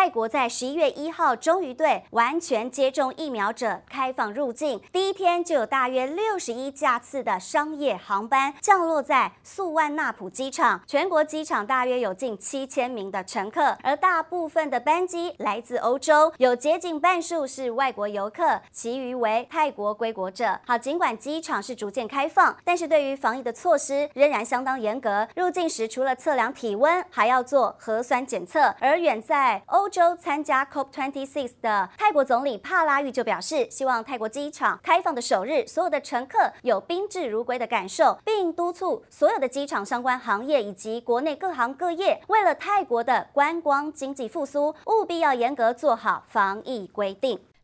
泰国在十一月一号终于对完全接种疫苗者开放入境，第一天就有大约六十一架次的商业航班降落在素万纳普机场，全国机场大约有近七千名的乘客，而大部分的班机来自欧洲，有接近半数是外国游客，其余为泰国归国者。好，尽管机场是逐渐开放，但是对于防疫的措施仍然相当严格，入境时除了测量体温，还要做核酸检测，而远在欧。欧洲参加 COP26 的泰国总理帕拉育就表示，希望泰国机场开放的首日，所有的乘客有宾至如归的感受，并督促所有的机场相关行业以及国内各行各业，为了泰国的观光经济复苏，务必要严格做好防疫规定。